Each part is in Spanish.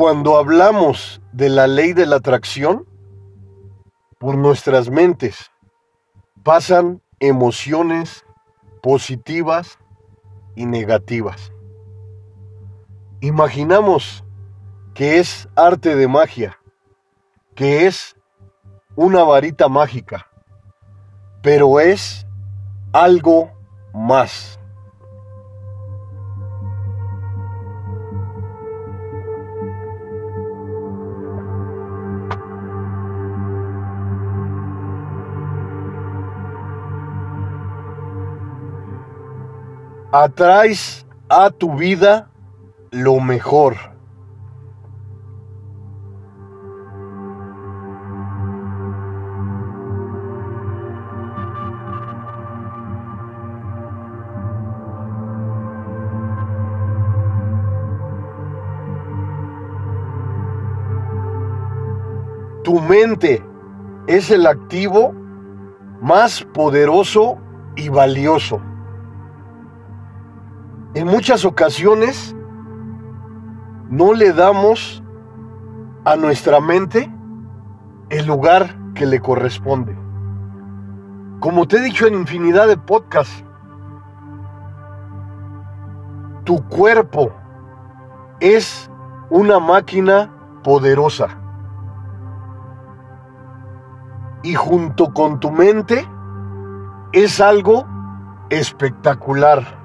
Cuando hablamos de la ley de la atracción, por nuestras mentes pasan emociones positivas y negativas. Imaginamos que es arte de magia, que es una varita mágica, pero es algo más. Atraes a tu vida lo mejor. Tu mente es el activo más poderoso y valioso. En muchas ocasiones no le damos a nuestra mente el lugar que le corresponde. Como te he dicho en infinidad de podcasts, tu cuerpo es una máquina poderosa y junto con tu mente es algo espectacular.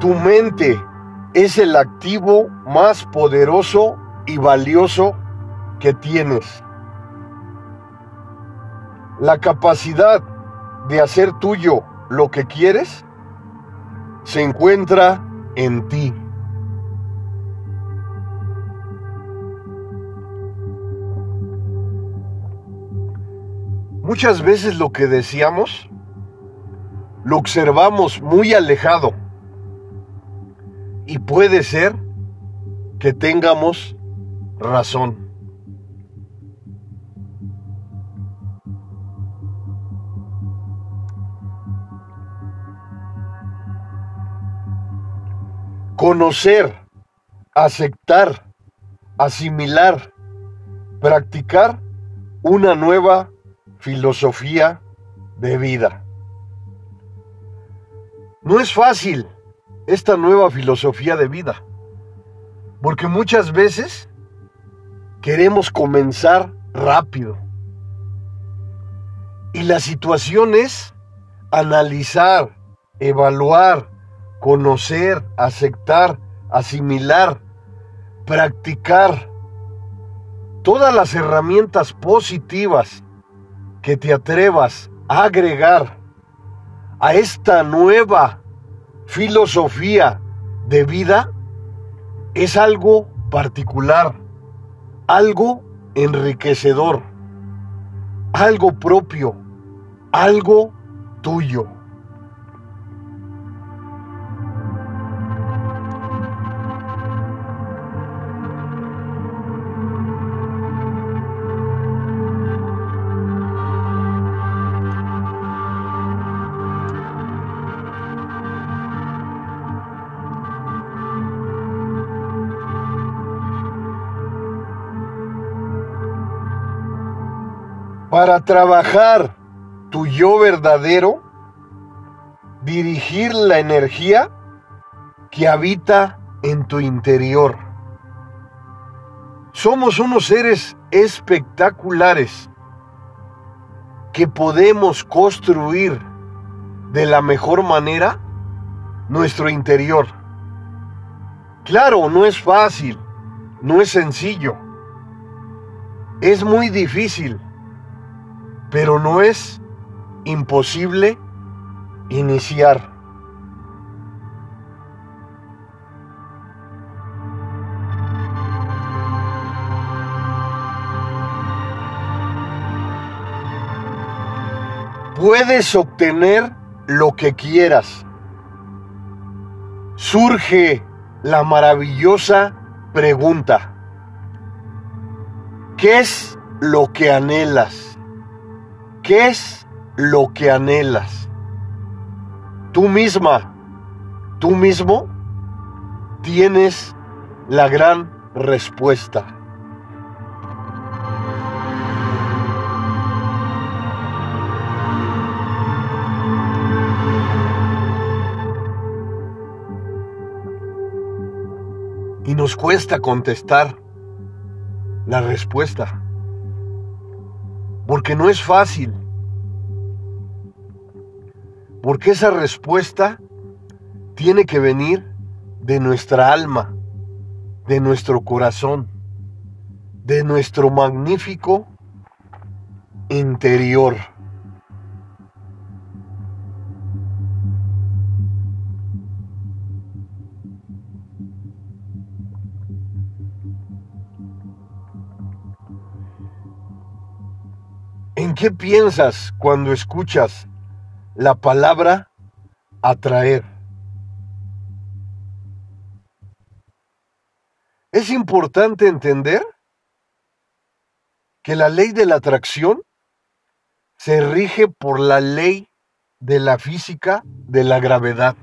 Tu mente es el activo más poderoso y valioso que tienes. La capacidad de hacer tuyo lo que quieres se encuentra en ti. Muchas veces lo que deseamos lo observamos muy alejado y puede ser que tengamos razón. conocer, aceptar, asimilar, practicar una nueva filosofía de vida. No es fácil esta nueva filosofía de vida, porque muchas veces queremos comenzar rápido. Y la situación es analizar, evaluar, conocer, aceptar, asimilar, practicar todas las herramientas positivas que te atrevas a agregar a esta nueva filosofía de vida es algo particular, algo enriquecedor, algo propio, algo tuyo. Para trabajar tu yo verdadero, dirigir la energía que habita en tu interior. Somos unos seres espectaculares que podemos construir de la mejor manera nuestro interior. Claro, no es fácil, no es sencillo, es muy difícil pero no es imposible iniciar. Puedes obtener lo que quieras. Surge la maravillosa pregunta. ¿Qué es lo que anhelas? ¿Qué es lo que anhelas. Tú misma, tú mismo, tienes la gran respuesta. Y nos cuesta contestar la respuesta. Porque no es fácil. Porque esa respuesta tiene que venir de nuestra alma, de nuestro corazón, de nuestro magnífico interior. ¿En qué piensas cuando escuchas la palabra atraer? Es importante entender que la ley de la atracción se rige por la ley de la física de la gravedad.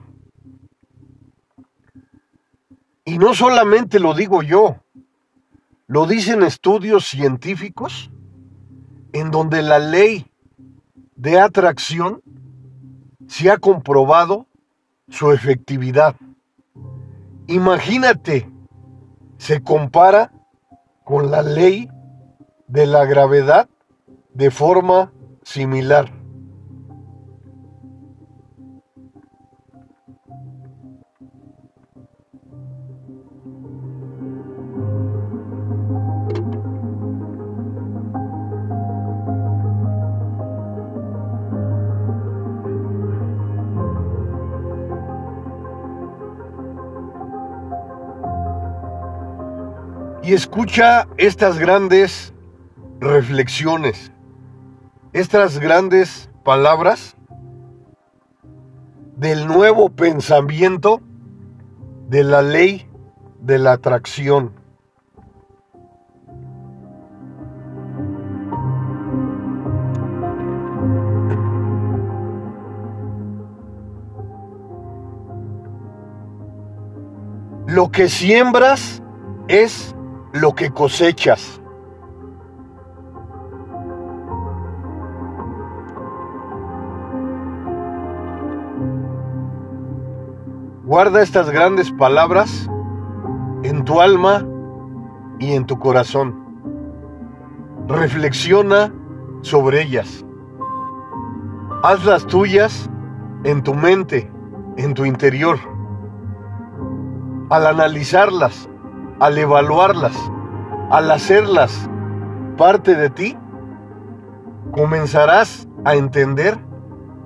Y no solamente lo digo yo, lo dicen estudios científicos en donde la ley de atracción se ha comprobado su efectividad. Imagínate, se compara con la ley de la gravedad de forma similar. Y escucha estas grandes reflexiones, estas grandes palabras del nuevo pensamiento de la ley de la atracción. Lo que siembras es lo que cosechas. Guarda estas grandes palabras en tu alma y en tu corazón. Reflexiona sobre ellas. Hazlas tuyas en tu mente, en tu interior. Al analizarlas, al evaluarlas, al hacerlas parte de ti, comenzarás a entender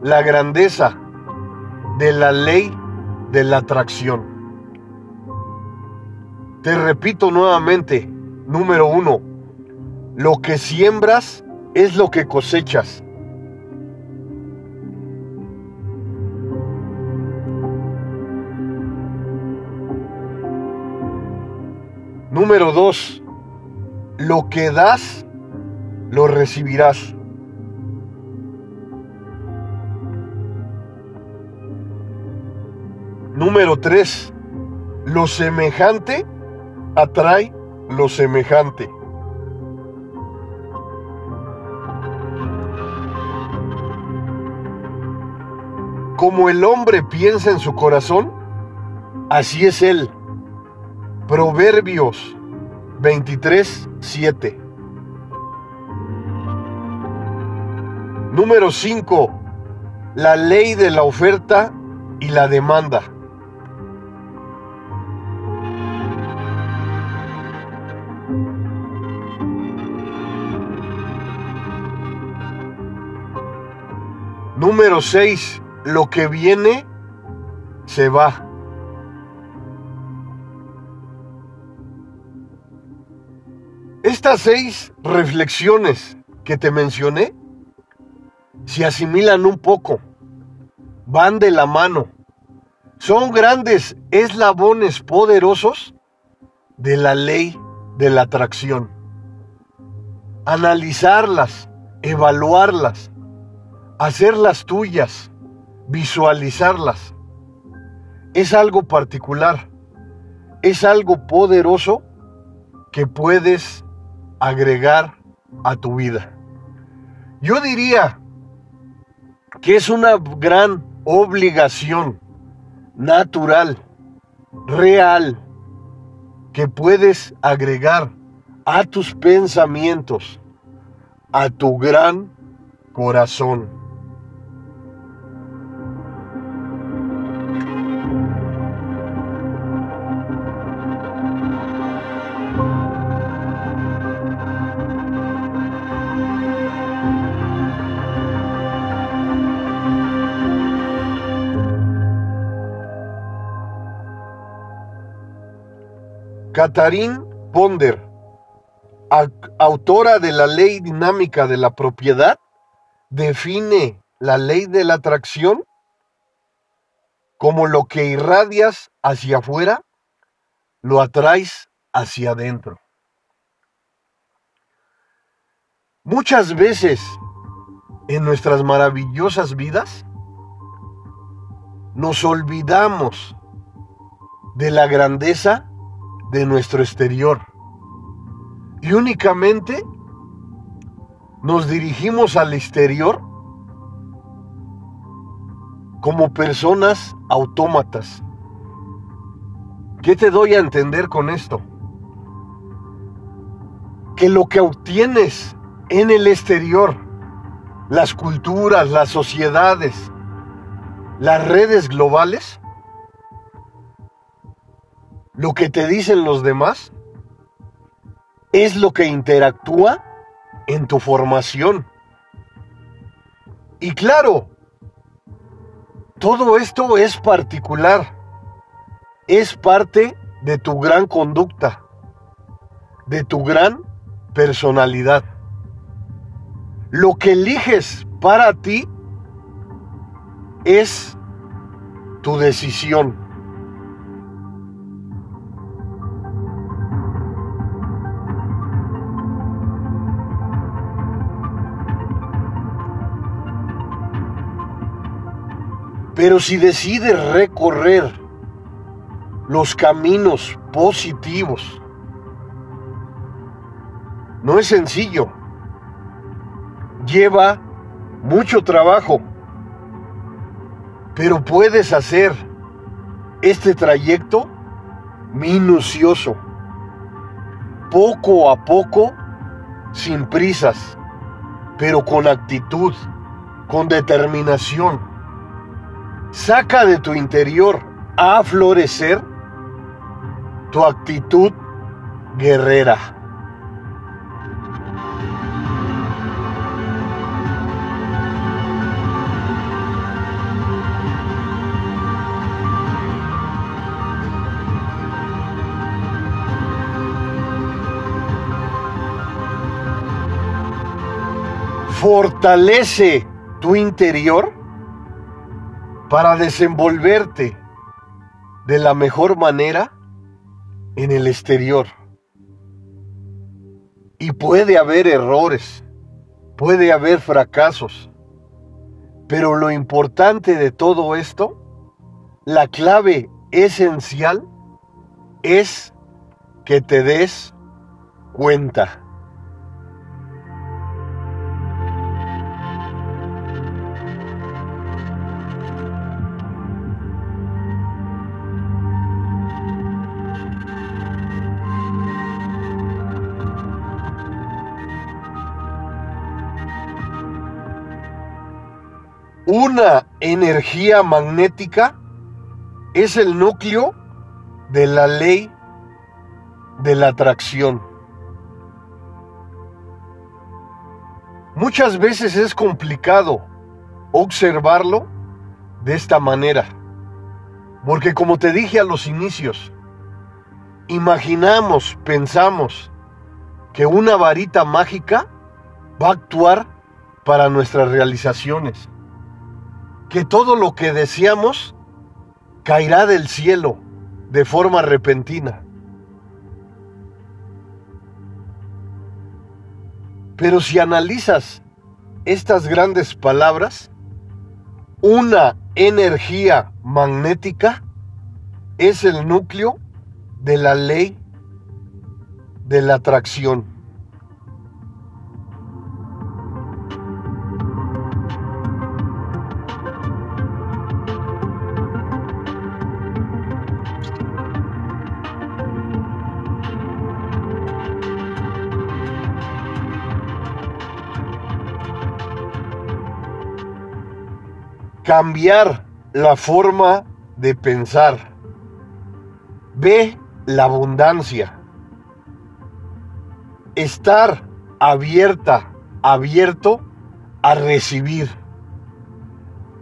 la grandeza de la ley de la atracción. Te repito nuevamente, número uno, lo que siembras es lo que cosechas. Número dos, lo que das, lo recibirás. Número tres, lo semejante atrae lo semejante. Como el hombre piensa en su corazón, así es él. Proverbios 23, 7. Número 5. La ley de la oferta y la demanda. Número 6. Lo que viene se va. Estas seis reflexiones que te mencioné se asimilan un poco, van de la mano, son grandes eslabones poderosos de la ley de la atracción. Analizarlas, evaluarlas, hacerlas tuyas, visualizarlas. Es algo particular, es algo poderoso que puedes agregar a tu vida. Yo diría que es una gran obligación natural, real, que puedes agregar a tus pensamientos, a tu gran corazón. Catherine Ponder, autora de la ley dinámica de la propiedad, define la ley de la atracción como lo que irradias hacia afuera, lo atraes hacia adentro. Muchas veces en nuestras maravillosas vidas nos olvidamos de la grandeza de nuestro exterior. Y únicamente nos dirigimos al exterior como personas autómatas. ¿Qué te doy a entender con esto? Que lo que obtienes en el exterior, las culturas, las sociedades, las redes globales, lo que te dicen los demás es lo que interactúa en tu formación. Y claro, todo esto es particular, es parte de tu gran conducta, de tu gran personalidad. Lo que eliges para ti es tu decisión. Pero si decides recorrer los caminos positivos, no es sencillo. Lleva mucho trabajo. Pero puedes hacer este trayecto minucioso, poco a poco, sin prisas, pero con actitud, con determinación Saca de tu interior a florecer tu actitud guerrera. Fortalece tu interior para desenvolverte de la mejor manera en el exterior. Y puede haber errores, puede haber fracasos, pero lo importante de todo esto, la clave esencial, es que te des cuenta. Una energía magnética es el núcleo de la ley de la atracción. Muchas veces es complicado observarlo de esta manera, porque como te dije a los inicios, imaginamos, pensamos que una varita mágica va a actuar para nuestras realizaciones que todo lo que deseamos caerá del cielo de forma repentina. Pero si analizas estas grandes palabras, una energía magnética es el núcleo de la ley de la atracción. Cambiar la forma de pensar. Ve la abundancia. Estar abierta, abierto a recibir.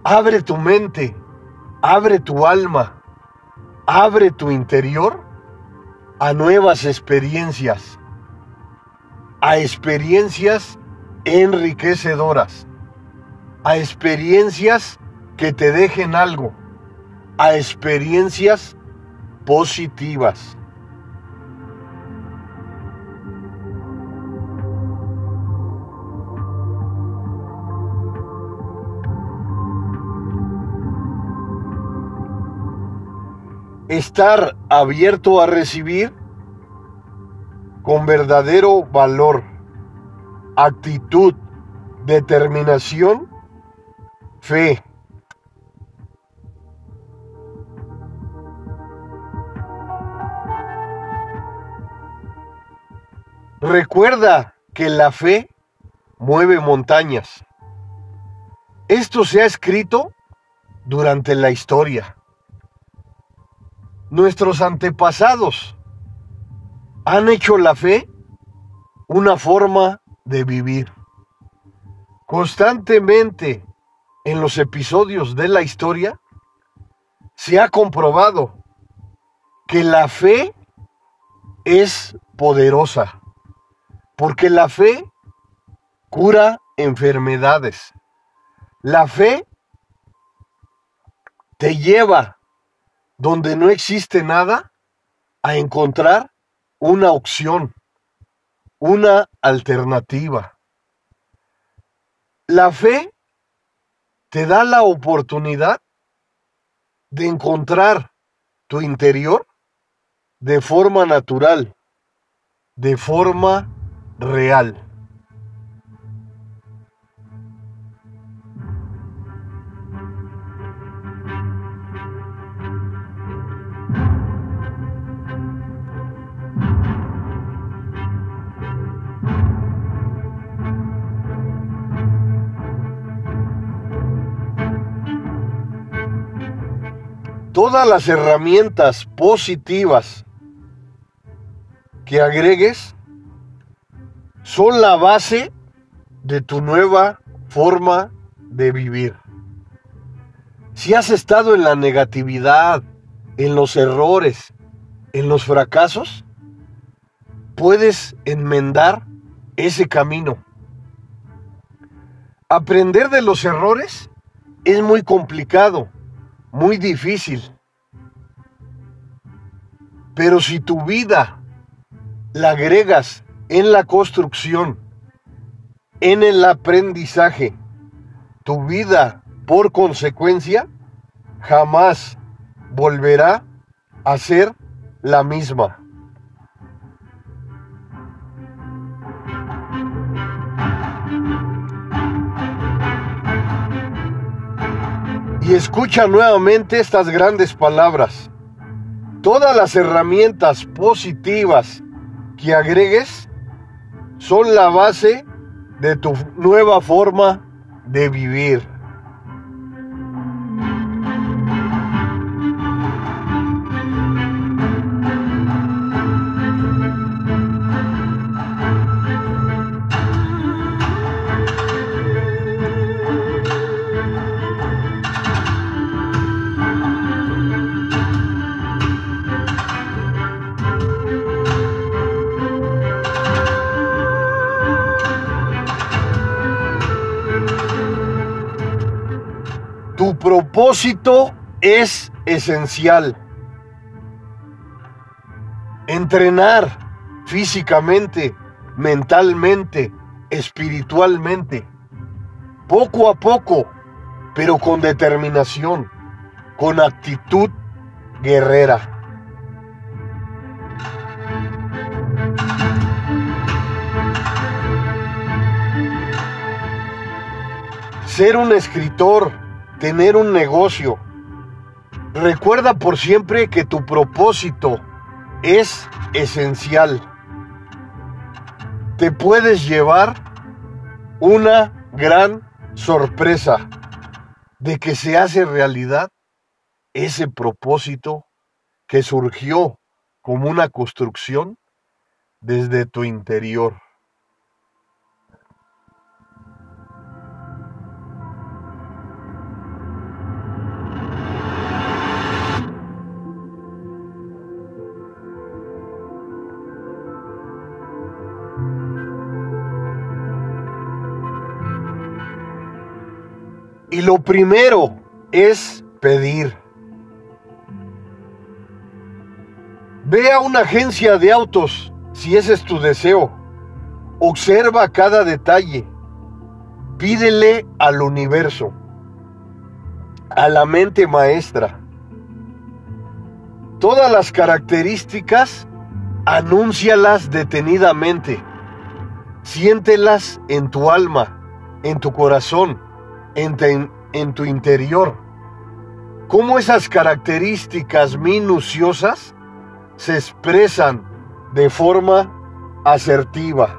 Abre tu mente, abre tu alma, abre tu interior a nuevas experiencias, a experiencias enriquecedoras, a experiencias que te dejen algo, a experiencias positivas. Estar abierto a recibir con verdadero valor, actitud, determinación, fe. Recuerda que la fe mueve montañas. Esto se ha escrito durante la historia. Nuestros antepasados han hecho la fe una forma de vivir. Constantemente en los episodios de la historia se ha comprobado que la fe es poderosa. Porque la fe cura enfermedades. La fe te lleva donde no existe nada a encontrar una opción, una alternativa. La fe te da la oportunidad de encontrar tu interior de forma natural, de forma real. Todas las herramientas positivas que agregues son la base de tu nueva forma de vivir. Si has estado en la negatividad, en los errores, en los fracasos, puedes enmendar ese camino. Aprender de los errores es muy complicado, muy difícil. Pero si tu vida la agregas en la construcción, en el aprendizaje, tu vida por consecuencia jamás volverá a ser la misma. Y escucha nuevamente estas grandes palabras. Todas las herramientas positivas que agregues son la base de tu nueva forma de vivir. Propósito es esencial. Entrenar físicamente, mentalmente, espiritualmente. poco a poco, pero con determinación, con actitud guerrera. Ser un escritor, tener un negocio. Recuerda por siempre que tu propósito es esencial. Te puedes llevar una gran sorpresa de que se hace realidad ese propósito que surgió como una construcción desde tu interior. Y lo primero es pedir. Ve a una agencia de autos si ese es tu deseo. Observa cada detalle. Pídele al universo, a la mente maestra. Todas las características, anúncialas detenidamente. Siéntelas en tu alma, en tu corazón en, tu interior. Cómo esas características minuciosas se expresan de forma asertiva.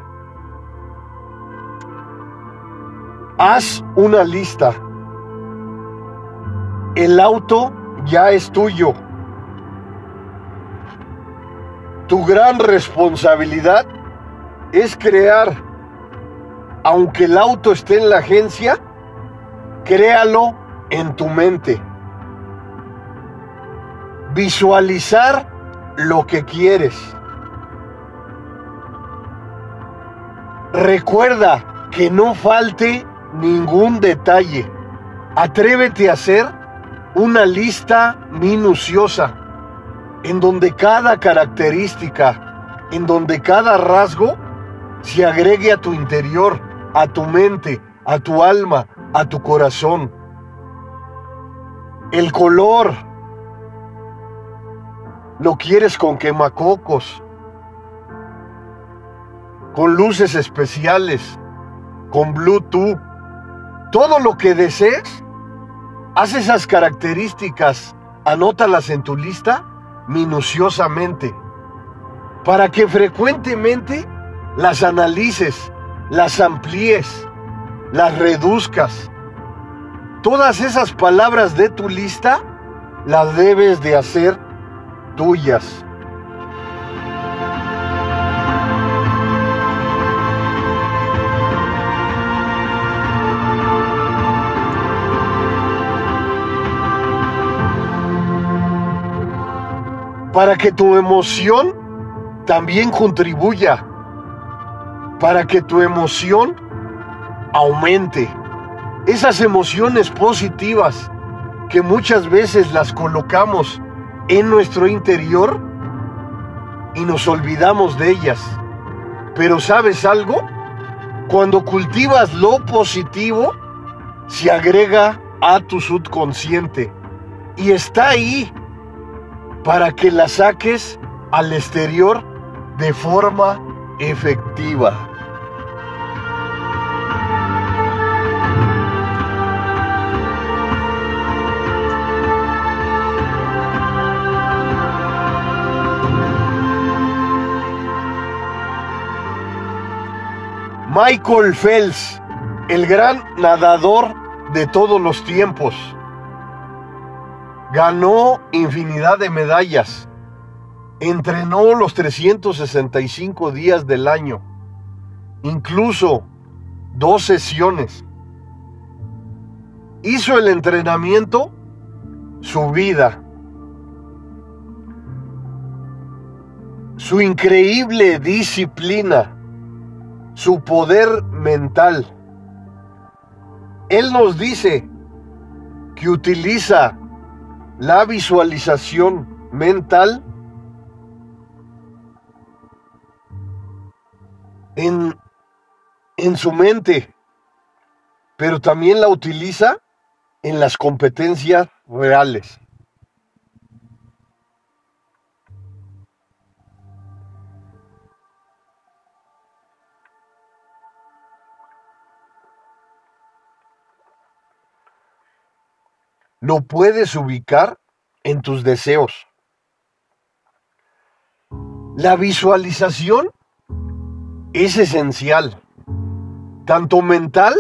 Haz una lista. El auto ya es tuyo. Tu gran responsabilidad es crear, aunque el auto esté en la agencia, Créalo en tu mente. Visualizar lo que quieres. Recuerda que no falte ningún detalle. Atrévete a hacer una lista minuciosa en donde cada característica, en donde cada rasgo se agregue a tu interior, a tu mente, a tu alma, a tu corazón. El color lo quieres con quemacocos, con luces especiales, con Bluetooth. Todo lo que desees, haz esas características, anótalas en tu lista minuciosamente, para que frecuentemente las analices, las amplíes las reduzcas. Todas esas palabras de tu lista las debes de hacer tuyas. Para que tu emoción también contribuya. Para que tu emoción aumente. Esas emociones positivas que muchas veces las colocamos en nuestro interior y nos olvidamos de ellas. Pero ¿sabes algo? Cuando cultivas lo positivo, se agrega a tu subconsciente y está ahí para que la saques al exterior de forma efectiva. Michael Phelps, el gran nadador de todos los tiempos, ganó infinidad de medallas, entrenó los 365 días del año, incluso dos sesiones. Hizo el entrenamiento su vida. Su increíble disciplina su poder mental. Él nos dice que utiliza la visualización mental en, en su mente pero también la utiliza en las competencias reales. Lo puedes ubicar en tus deseos. La visualización es esencial, tanto mental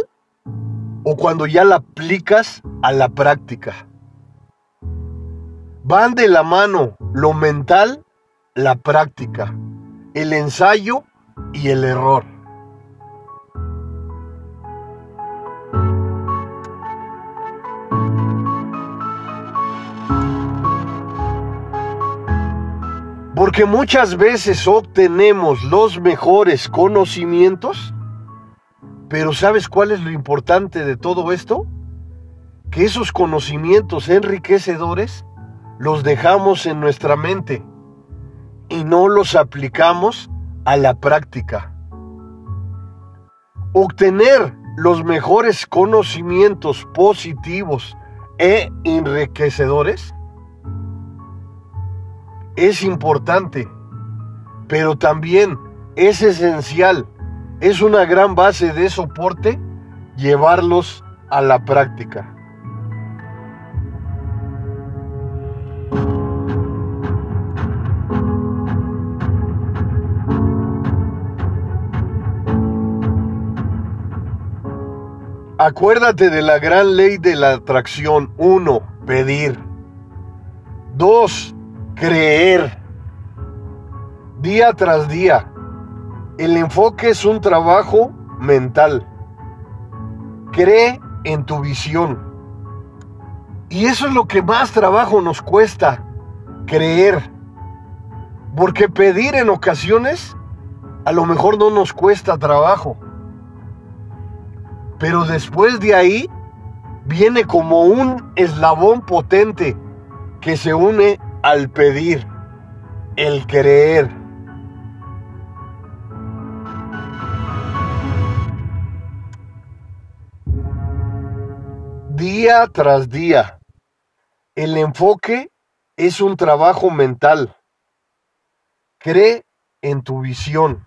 o cuando ya la aplicas a la práctica. Van de la mano lo mental, la práctica, el ensayo y el error. Muchas veces obtenemos los mejores conocimientos, pero ¿sabes cuál es lo importante de todo esto? Que esos conocimientos enriquecedores los dejamos en nuestra mente y no los aplicamos a la práctica. Obtener los mejores conocimientos positivos e enriquecedores es importante, pero también es esencial, es una gran base de soporte llevarlos a la práctica. Acuérdate de la gran ley de la atracción. Uno, pedir. Dos, creer día tras día. El enfoque es un trabajo mental. Cree en tu visión. Y eso es lo que más trabajo nos cuesta, creer. Porque pedir en ocasiones a lo mejor no nos cuesta trabajo. Pero después de ahí viene como un eslabón potente que se une al pedir, el creer. Día tras día, el enfoque es un trabajo mental. Cree en tu visión.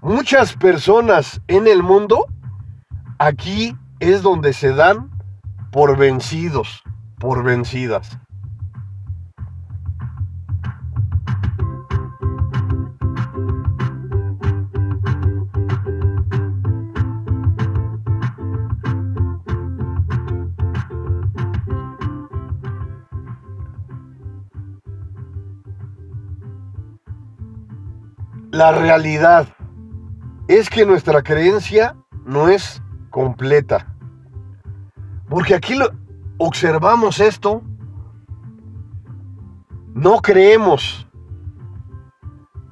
Muchas personas en el mundo, aquí es donde se dan por vencidos por vencidas. La realidad es que nuestra creencia no es completa. Porque aquí lo, observamos esto, no creemos.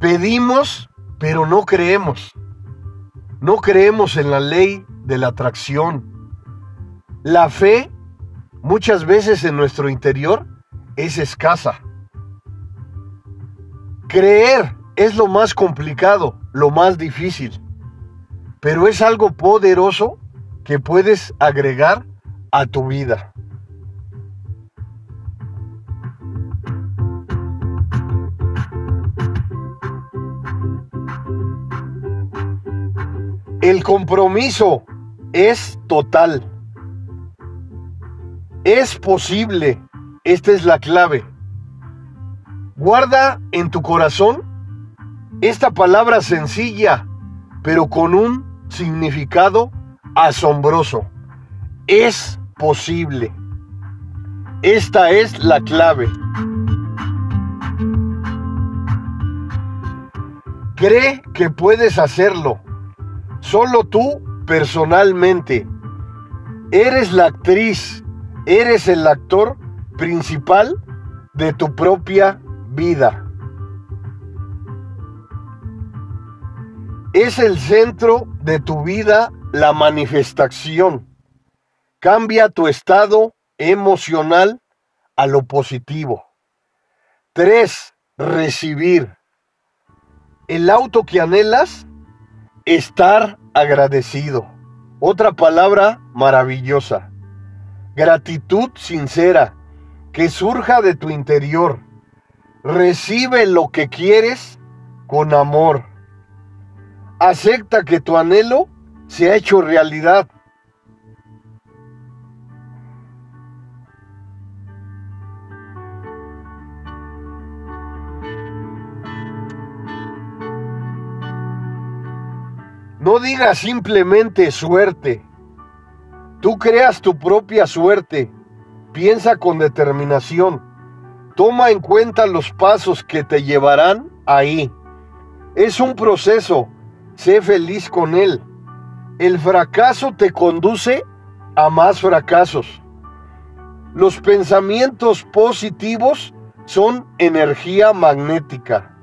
Pedimos, pero no creemos. No creemos en la ley de la atracción. La fe, muchas veces en nuestro interior, es escasa. Creer es lo más complicado, lo más difícil, pero es algo poderoso que puedes agregar a tu vida. El compromiso es total. Es posible. Esta es la clave. Guarda en tu corazón esta palabra sencilla, pero con un significado asombroso. Es posible. Esta es la clave. Cree que puedes hacerlo. Solo tú personalmente. Eres la actriz, eres el actor principal de tu propia vida. Es el centro de tu vida la manifestación. Cambia tu estado emocional a lo positivo. 3. Recibir. El auto que anhelas estar agradecido. Otra palabra maravillosa. Gratitud sincera que surja de tu interior. Recibe lo que quieres con amor. Acepta que tu anhelo se ha hecho realidad. Digas simplemente suerte. Tú creas tu propia suerte. Piensa con determinación. Toma en cuenta los pasos que te llevarán ahí. Es un proceso. Sé feliz con él. El fracaso te conduce a más fracasos. Los pensamientos positivos son energía magnética.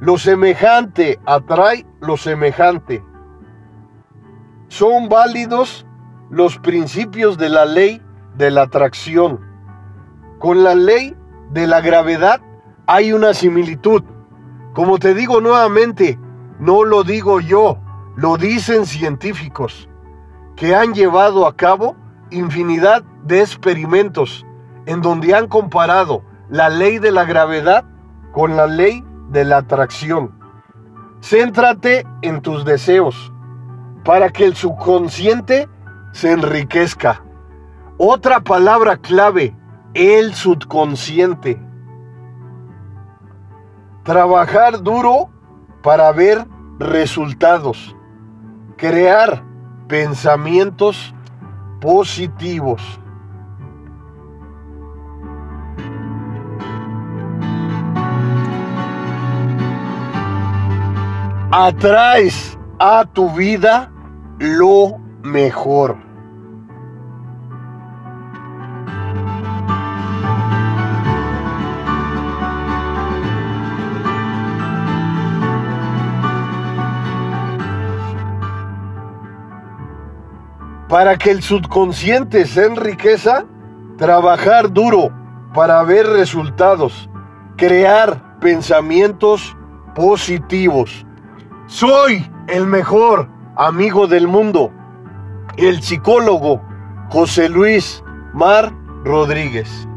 Lo semejante atrae lo semejante son válidos los principios de la ley de la atracción. Con la ley de la gravedad hay una similitud. Como te digo nuevamente, no lo digo yo, lo dicen científicos que han llevado a cabo infinidad de experimentos en donde han comparado la ley de la gravedad con la ley de la atracción. Céntrate en tus deseos para que el subconsciente se enriquezca. Otra palabra clave, el subconsciente. Trabajar duro para ver resultados. Crear pensamientos positivos. Atraes a tu vida lo mejor. Para que el subconsciente se enriqueza, trabajar duro para ver resultados, crear pensamientos positivos. Soy el mejor amigo del mundo, el psicólogo José Luis Mar Rodríguez.